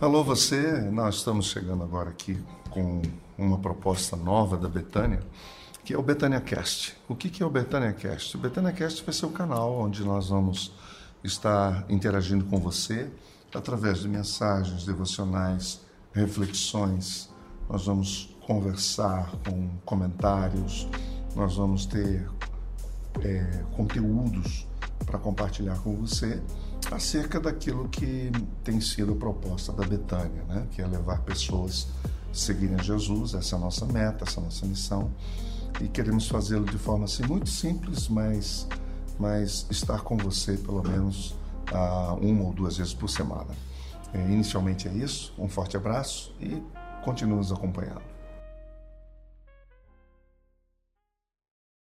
Alô, você. Nós estamos chegando agora aqui com uma proposta nova da Betânia, que é o Betânia Cast. O que é o Betânia Cast? O Betânia Cast vai ser o canal onde nós vamos estar interagindo com você através de mensagens devocionais, reflexões. Nós vamos conversar com comentários, nós vamos ter é, conteúdos para compartilhar com você acerca daquilo que tem sido a proposta da Betânia, né? que é levar pessoas a seguirem a Jesus, essa é a nossa meta, essa é a nossa missão, e queremos fazê-lo de forma assim, muito simples, mas, mas estar com você pelo menos uh, uma ou duas vezes por semana. É, inicialmente é isso, um forte abraço e continue nos acompanhando.